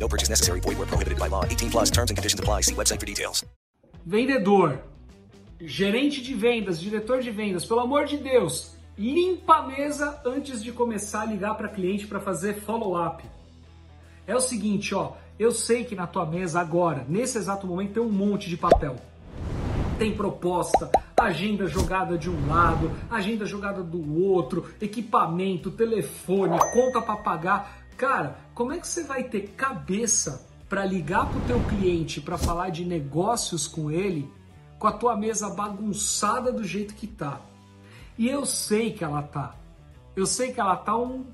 No purchase necessary. Void where prohibited by law. 18 plus terms and conditions apply. See website for details. Vendedor, gerente de vendas, diretor de vendas, pelo amor de Deus, limpa a mesa antes de começar a ligar para cliente para fazer follow-up. É o seguinte, ó, eu sei que na tua mesa agora, nesse exato momento, tem um monte de papel. Tem proposta, agenda jogada de um lado, agenda jogada do outro, equipamento, telefone, conta para pagar. Cara, como é que você vai ter cabeça para ligar pro teu cliente para falar de negócios com ele com a tua mesa bagunçada do jeito que tá? E eu sei que ela tá. Eu sei que ela tá um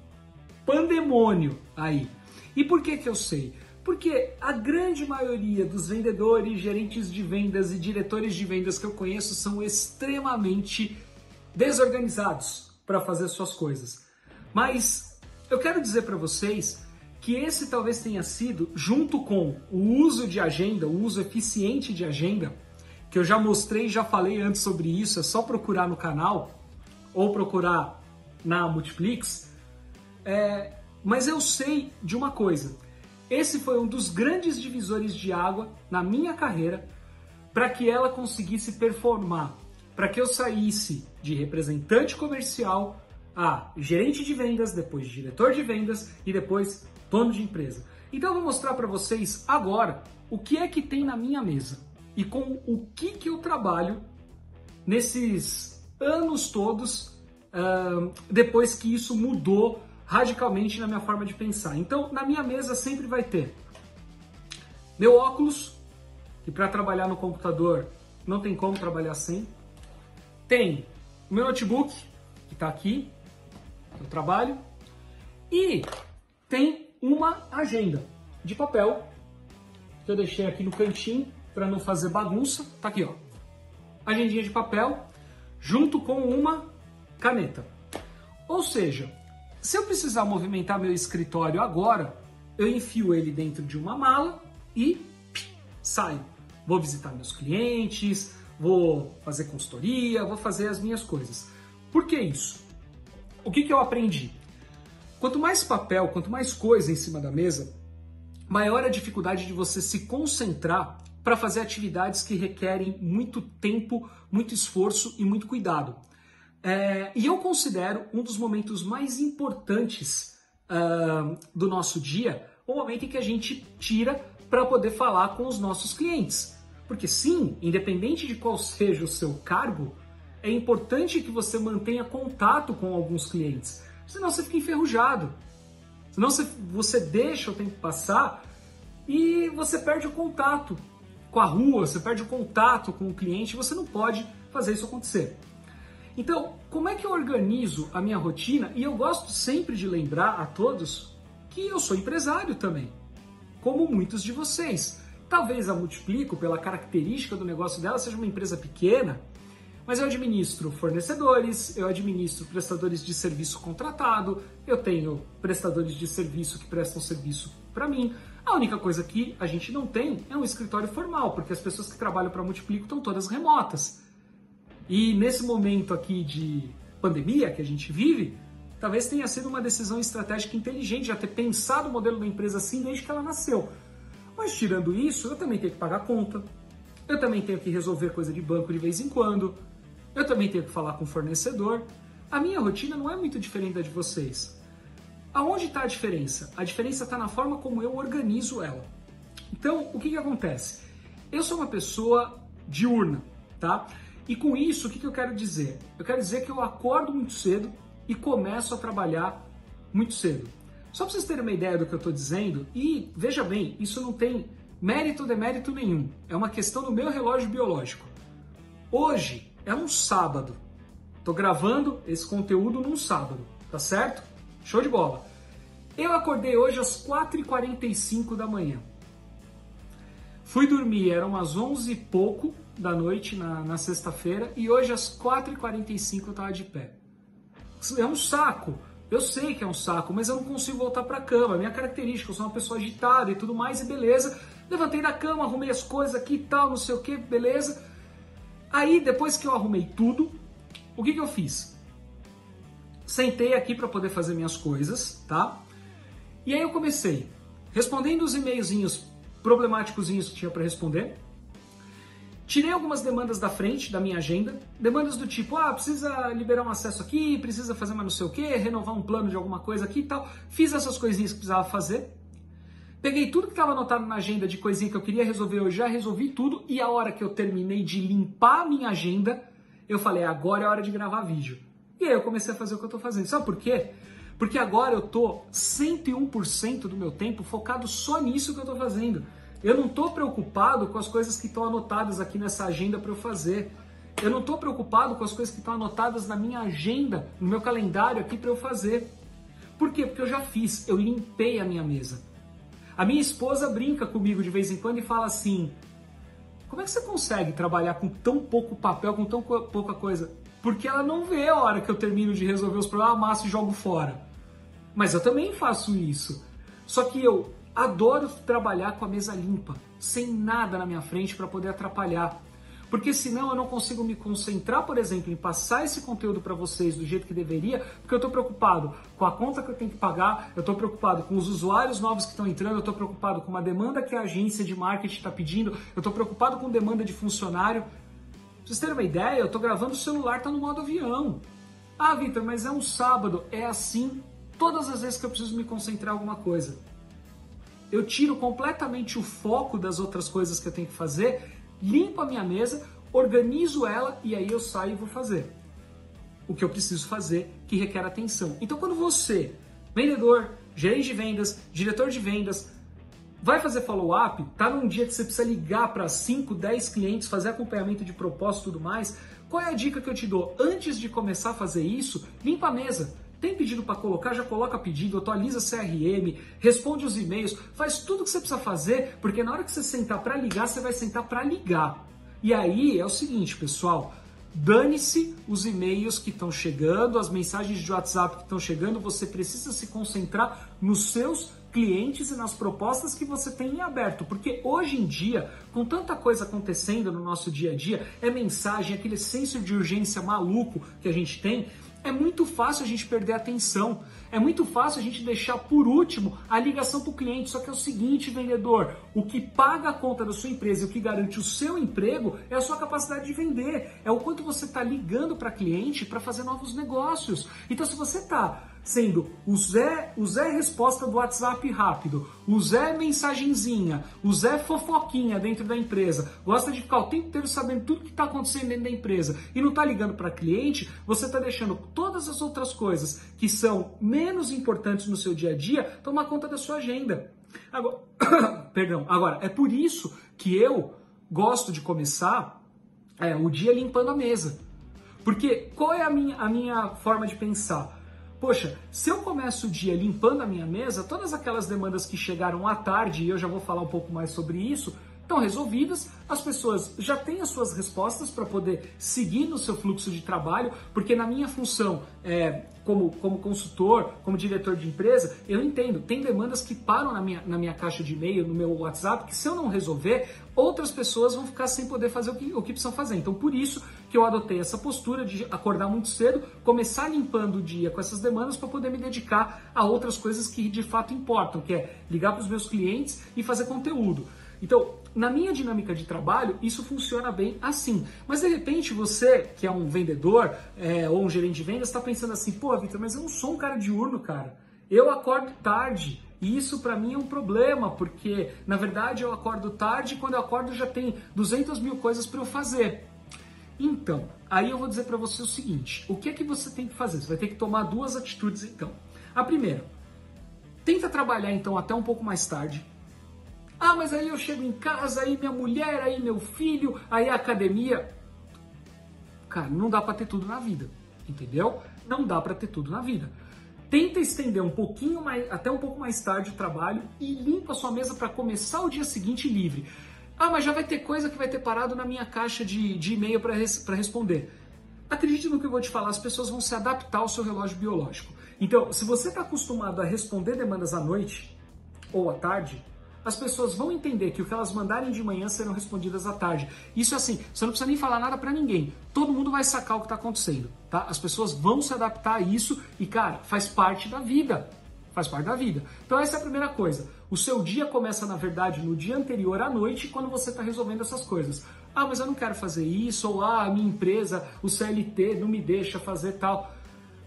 pandemônio aí. E por que que eu sei? Porque a grande maioria dos vendedores, gerentes de vendas e diretores de vendas que eu conheço são extremamente desorganizados para fazer suas coisas. Mas eu quero dizer para vocês que esse talvez tenha sido, junto com o uso de agenda, o uso eficiente de agenda, que eu já mostrei, já falei antes sobre isso, é só procurar no canal ou procurar na Multiplix. É, mas eu sei de uma coisa. Esse foi um dos grandes divisores de água na minha carreira para que ela conseguisse performar, para que eu saísse de representante comercial a gerente de vendas, depois diretor de vendas e depois dono de empresa. Então eu vou mostrar para vocês agora o que é que tem na minha mesa e com o que que eu trabalho nesses anos todos uh, depois que isso mudou radicalmente na minha forma de pensar. Então, na minha mesa sempre vai ter meu óculos, que para trabalhar no computador não tem como trabalhar sem. Tem o meu notebook, que está aqui, eu trabalho. E tem agenda de papel, que eu deixei aqui no cantinho para não fazer bagunça. Tá aqui, ó. Agendinha de papel, junto com uma caneta. Ou seja, se eu precisar movimentar meu escritório agora, eu enfio ele dentro de uma mala e saio. Vou visitar meus clientes, vou fazer consultoria, vou fazer as minhas coisas. Por que isso? O que, que eu aprendi? Quanto mais papel, quanto mais coisa em cima da mesa, maior a dificuldade de você se concentrar para fazer atividades que requerem muito tempo, muito esforço e muito cuidado. É, e eu considero um dos momentos mais importantes uh, do nosso dia o momento em que a gente tira para poder falar com os nossos clientes. Porque sim, independente de qual seja o seu cargo, é importante que você mantenha contato com alguns clientes, senão você fica enferrujado. Senão você, você deixa o tempo passar e você perde o contato com a rua, você perde o contato com o cliente, você não pode fazer isso acontecer. Então, como é que eu organizo a minha rotina? E eu gosto sempre de lembrar a todos que eu sou empresário também, como muitos de vocês. Talvez a Multiplico, pela característica do negócio dela, seja uma empresa pequena, mas eu administro fornecedores, eu administro prestadores de serviço contratado, eu tenho prestadores de serviço que prestam serviço para mim. A única coisa que a gente não tem é um escritório formal, porque as pessoas que trabalham para Multiplico estão todas remotas. E nesse momento aqui de pandemia que a gente vive, talvez tenha sido uma decisão estratégica inteligente já ter pensado o modelo da empresa assim desde que ela nasceu. Mas tirando isso, eu também tenho que pagar conta, eu também tenho que resolver coisa de banco de vez em quando, eu também tenho que falar com o fornecedor. A minha rotina não é muito diferente da de vocês. Aonde está a diferença? A diferença está na forma como eu organizo ela. Então, o que, que acontece? Eu sou uma pessoa diurna, tá? E com isso, o que, que eu quero dizer? Eu quero dizer que eu acordo muito cedo e começo a trabalhar muito cedo. Só para vocês terem uma ideia do que eu estou dizendo, e veja bem, isso não tem mérito ou demérito nenhum. É uma questão do meu relógio biológico. Hoje é um sábado. Estou gravando esse conteúdo num sábado, tá certo? Show de bola. Eu acordei hoje às 4h45 da manhã. Fui dormir, eram umas 11 e pouco da noite na, na sexta-feira e hoje às 4h45 eu tava de pé. É um saco. Eu sei que é um saco, mas eu não consigo voltar para a cama. Minha característica, eu sou uma pessoa agitada e tudo mais, e beleza. Levantei da cama, arrumei as coisas aqui e tal, não sei o que, beleza. Aí, depois que eu arrumei tudo, o que, que eu fiz? Sentei aqui para poder fazer minhas coisas, tá? E aí eu comecei respondendo os e-mailzinhos problemáticos que tinha para responder. Tirei algumas demandas da frente da minha agenda, demandas do tipo, ah, precisa liberar um acesso aqui, precisa fazer mais não sei o que, renovar um plano de alguma coisa aqui e tal. Fiz essas coisinhas que precisava fazer. Peguei tudo que estava anotado na agenda de coisinha que eu queria resolver, eu já resolvi tudo e a hora que eu terminei de limpar a minha agenda, eu falei, agora é hora de gravar vídeo. E aí eu comecei a fazer o que eu estou fazendo. Sabe por quê? Porque agora eu tô 101% do meu tempo focado só nisso que eu estou fazendo. Eu não estou preocupado com as coisas que estão anotadas aqui nessa agenda para eu fazer. Eu não estou preocupado com as coisas que estão anotadas na minha agenda, no meu calendário aqui para eu fazer. Por quê? Porque eu já fiz, eu limpei a minha mesa. A minha esposa brinca comigo de vez em quando e fala assim: como é que você consegue trabalhar com tão pouco papel, com tão pouca coisa? Porque ela não vê a hora que eu termino de resolver os problemas, amasso e jogo fora. Mas eu também faço isso. Só que eu Adoro trabalhar com a mesa limpa, sem nada na minha frente para poder atrapalhar. Porque senão eu não consigo me concentrar, por exemplo, em passar esse conteúdo para vocês do jeito que deveria, porque eu estou preocupado com a conta que eu tenho que pagar, eu estou preocupado com os usuários novos que estão entrando, eu estou preocupado com uma demanda que a agência de marketing está pedindo, eu estou preocupado com demanda de funcionário. Pra vocês terem uma ideia, eu estou gravando o celular, está no modo avião. Ah, Vitor, mas é um sábado. É assim todas as vezes que eu preciso me concentrar em alguma coisa eu tiro completamente o foco das outras coisas que eu tenho que fazer, limpo a minha mesa, organizo ela e aí eu saio e vou fazer o que eu preciso fazer que requer atenção. Então, quando você, vendedor, gerente de vendas, diretor de vendas, vai fazer follow-up, tá num dia que você precisa ligar para 5, 10 clientes, fazer acompanhamento de propósito e tudo mais, qual é a dica que eu te dou? Antes de começar a fazer isso, limpa a mesa tem pedido para colocar, já coloca pedido, atualiza CRM, responde os e-mails, faz tudo o que você precisa fazer, porque na hora que você sentar para ligar, você vai sentar para ligar. E aí é o seguinte, pessoal, dane-se os e-mails que estão chegando, as mensagens de WhatsApp que estão chegando, você precisa se concentrar nos seus clientes e nas propostas que você tem em aberto, porque hoje em dia, com tanta coisa acontecendo no nosso dia a dia, é mensagem, aquele senso de urgência maluco que a gente tem, é muito fácil a gente perder a atenção. É muito fácil a gente deixar por último a ligação para o cliente. Só que é o seguinte, vendedor: o que paga a conta da sua empresa e o que garante o seu emprego é a sua capacidade de vender. É o quanto você está ligando para cliente para fazer novos negócios. Então, se você está sendo o Zé, o Zé resposta do WhatsApp rápido, o Zé mensagenzinha, o Zé fofoquinha dentro da empresa, gosta de ficar o tempo inteiro sabendo tudo que está acontecendo dentro da empresa e não está ligando para cliente, você está deixando todas as outras coisas que são menos importantes no seu dia a dia tomar conta da sua agenda. Agora, perdão, agora é por isso que eu gosto de começar é, o dia limpando a mesa. Porque qual é a minha, a minha forma de pensar? Poxa, se eu começo o dia limpando a minha mesa, todas aquelas demandas que chegaram à tarde, e eu já vou falar um pouco mais sobre isso, estão resolvidas, as pessoas já têm as suas respostas para poder seguir no seu fluxo de trabalho, porque na minha função é, como, como consultor, como diretor de empresa, eu entendo, tem demandas que param na minha, na minha caixa de e-mail, no meu WhatsApp, que se eu não resolver, outras pessoas vão ficar sem poder fazer o que, o que precisam fazer. Então, por isso que eu adotei essa postura de acordar muito cedo, começar limpando o dia com essas demandas para poder me dedicar a outras coisas que de fato importam, que é ligar para os meus clientes e fazer conteúdo. Então, na minha dinâmica de trabalho, isso funciona bem assim. Mas de repente você, que é um vendedor é, ou um gerente de vendas, está pensando assim: pô, Vitor, mas eu não sou um cara diurno, cara. Eu acordo tarde. E isso para mim é um problema, porque na verdade eu acordo tarde e quando eu acordo já tem 200 mil coisas para eu fazer. Então, aí eu vou dizer para você o seguinte: o que é que você tem que fazer? Você vai ter que tomar duas atitudes então. A primeira, tenta trabalhar então até um pouco mais tarde ah, mas aí eu chego em casa, aí minha mulher, aí meu filho, aí a academia. Cara, não dá para ter tudo na vida, entendeu? Não dá para ter tudo na vida. Tenta estender um pouquinho mais, até um pouco mais tarde o trabalho e limpa a sua mesa para começar o dia seguinte livre. Ah, mas já vai ter coisa que vai ter parado na minha caixa de, de e-mail para res, responder. Acredite no que eu vou te falar, as pessoas vão se adaptar ao seu relógio biológico. Então, se você está acostumado a responder demandas à noite ou à tarde, as pessoas vão entender que o que elas mandarem de manhã serão respondidas à tarde. Isso é assim, você não precisa nem falar nada para ninguém. Todo mundo vai sacar o que está acontecendo, tá? As pessoas vão se adaptar a isso e, cara, faz parte da vida. Faz parte da vida. Então essa é a primeira coisa. O seu dia começa, na verdade, no dia anterior à noite, quando você está resolvendo essas coisas. Ah, mas eu não quero fazer isso, ou ah, a minha empresa, o CLT não me deixa fazer tal.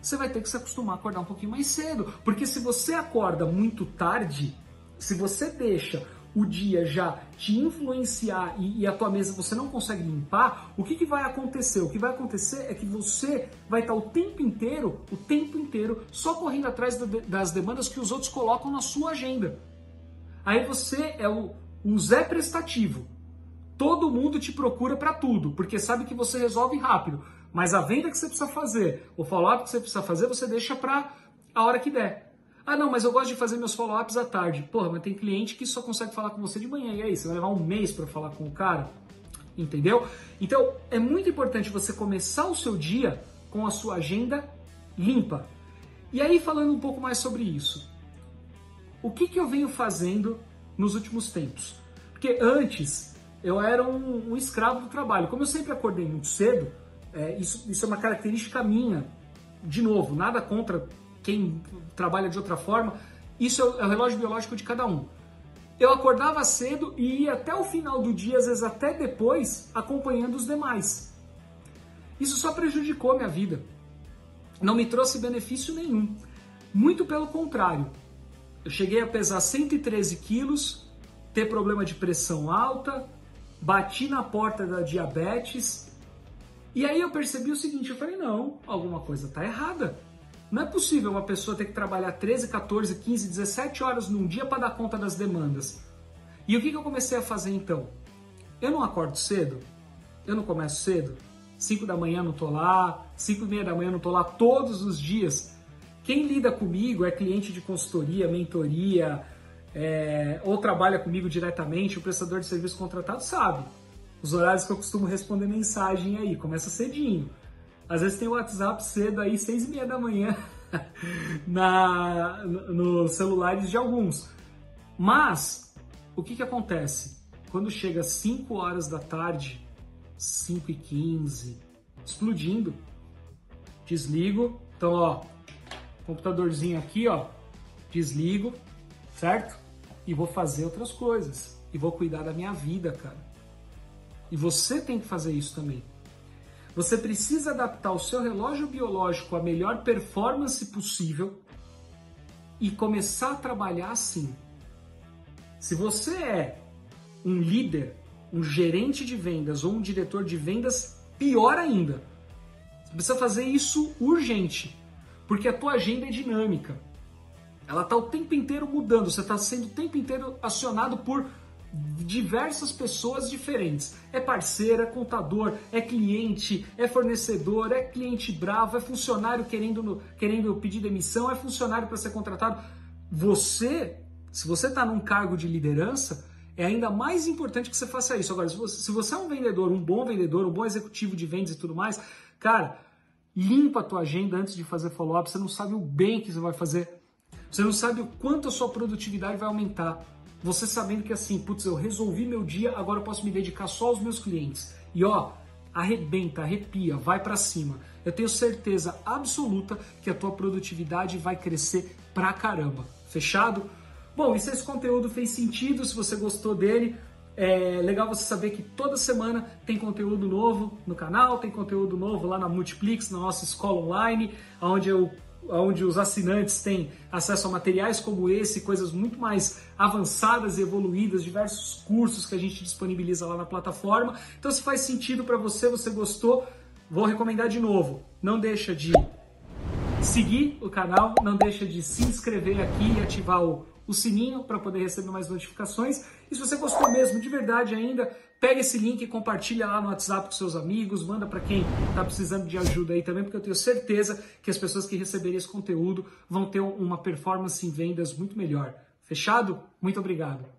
Você vai ter que se acostumar a acordar um pouquinho mais cedo. Porque se você acorda muito tarde, se você deixa o dia já te influenciar e, e, a tua mesa você não consegue limpar, o que, que vai acontecer? O que vai acontecer é que você vai estar o tempo inteiro, o tempo inteiro, só correndo atrás das demandas que os outros colocam na sua agenda. Aí você é o, um Zé prestativo. Todo mundo te procura para tudo, porque sabe que você resolve rápido. Mas a venda que você precisa fazer, o follow-up que você precisa fazer, você deixa para a hora que der. Ah, não, mas eu gosto de fazer meus follow-ups à tarde. Porra, mas tem cliente que só consegue falar com você de manhã. E aí, você vai levar um mês para falar com o cara? Entendeu? Então, é muito importante você começar o seu dia com a sua agenda limpa. E aí, falando um pouco mais sobre isso. O que, que eu venho fazendo nos últimos tempos? Porque antes eu era um, um escravo do trabalho. Como eu sempre acordei muito cedo, é, isso, isso é uma característica minha. De novo, nada contra quem trabalha de outra forma, isso é o relógio biológico de cada um. Eu acordava cedo e ia até o final do dia, às vezes até depois, acompanhando os demais. Isso só prejudicou minha vida. Não me trouxe benefício nenhum. Muito pelo contrário. Eu cheguei a pesar 113 quilos, ter problema de pressão alta, bati na porta da diabetes. E aí eu percebi o seguinte, eu falei, não, alguma coisa está errada. Não é possível uma pessoa ter que trabalhar 13, 14, 15, 17 horas num dia para dar conta das demandas. E o que, que eu comecei a fazer então? Eu não acordo cedo, eu não começo cedo, 5 da manhã não tô lá, 5 e meia da manhã não tô lá todos os dias. Quem lida comigo é cliente de consultoria, mentoria, é, ou trabalha comigo diretamente, o prestador de serviço contratado sabe. Os horários que eu costumo responder mensagem aí, começa cedinho. Às vezes tem o WhatsApp cedo aí, seis e meia da manhã, na, nos celulares de alguns. Mas, o que que acontece? Quando chega 5 horas da tarde, 5 e 15, explodindo, desligo. Então, ó, computadorzinho aqui, ó, desligo, certo? E vou fazer outras coisas. E vou cuidar da minha vida, cara. E você tem que fazer isso também. Você precisa adaptar o seu relógio biológico à melhor performance possível e começar a trabalhar assim. Se você é um líder, um gerente de vendas ou um diretor de vendas, pior ainda. Você precisa fazer isso urgente, porque a tua agenda é dinâmica. Ela está o tempo inteiro mudando, você está sendo o tempo inteiro acionado por diversas pessoas diferentes. É parceira, é contador, é cliente, é fornecedor, é cliente bravo, é funcionário querendo, querendo pedir demissão, é funcionário para ser contratado. Você, se você está num cargo de liderança, é ainda mais importante que você faça isso. Agora, se você, se você é um vendedor, um bom vendedor, um bom executivo de vendas e tudo mais, cara, limpa a tua agenda antes de fazer follow-up. Você não sabe o bem que você vai fazer. Você não sabe o quanto a sua produtividade vai aumentar. Você sabendo que assim, putz, eu resolvi meu dia, agora eu posso me dedicar só aos meus clientes. E ó, arrebenta, arrepia, vai para cima. Eu tenho certeza absoluta que a tua produtividade vai crescer pra caramba. Fechado? Bom, e se esse conteúdo fez sentido, se você gostou dele, é legal você saber que toda semana tem conteúdo novo no canal, tem conteúdo novo lá na Multiplix, na nossa escola online, onde eu onde os assinantes têm acesso a materiais como esse, coisas muito mais avançadas e evoluídas, diversos cursos que a gente disponibiliza lá na plataforma. Então, se faz sentido para você, você gostou, vou recomendar de novo. Não deixa de seguir o canal, não deixa de se inscrever aqui e ativar o, o sininho para poder receber mais notificações. E se você gostou mesmo de verdade ainda, pega esse link e compartilha lá no WhatsApp com seus amigos, manda para quem está precisando de ajuda aí também, porque eu tenho certeza que as pessoas que receberem esse conteúdo vão ter uma performance em vendas muito melhor. Fechado? Muito obrigado.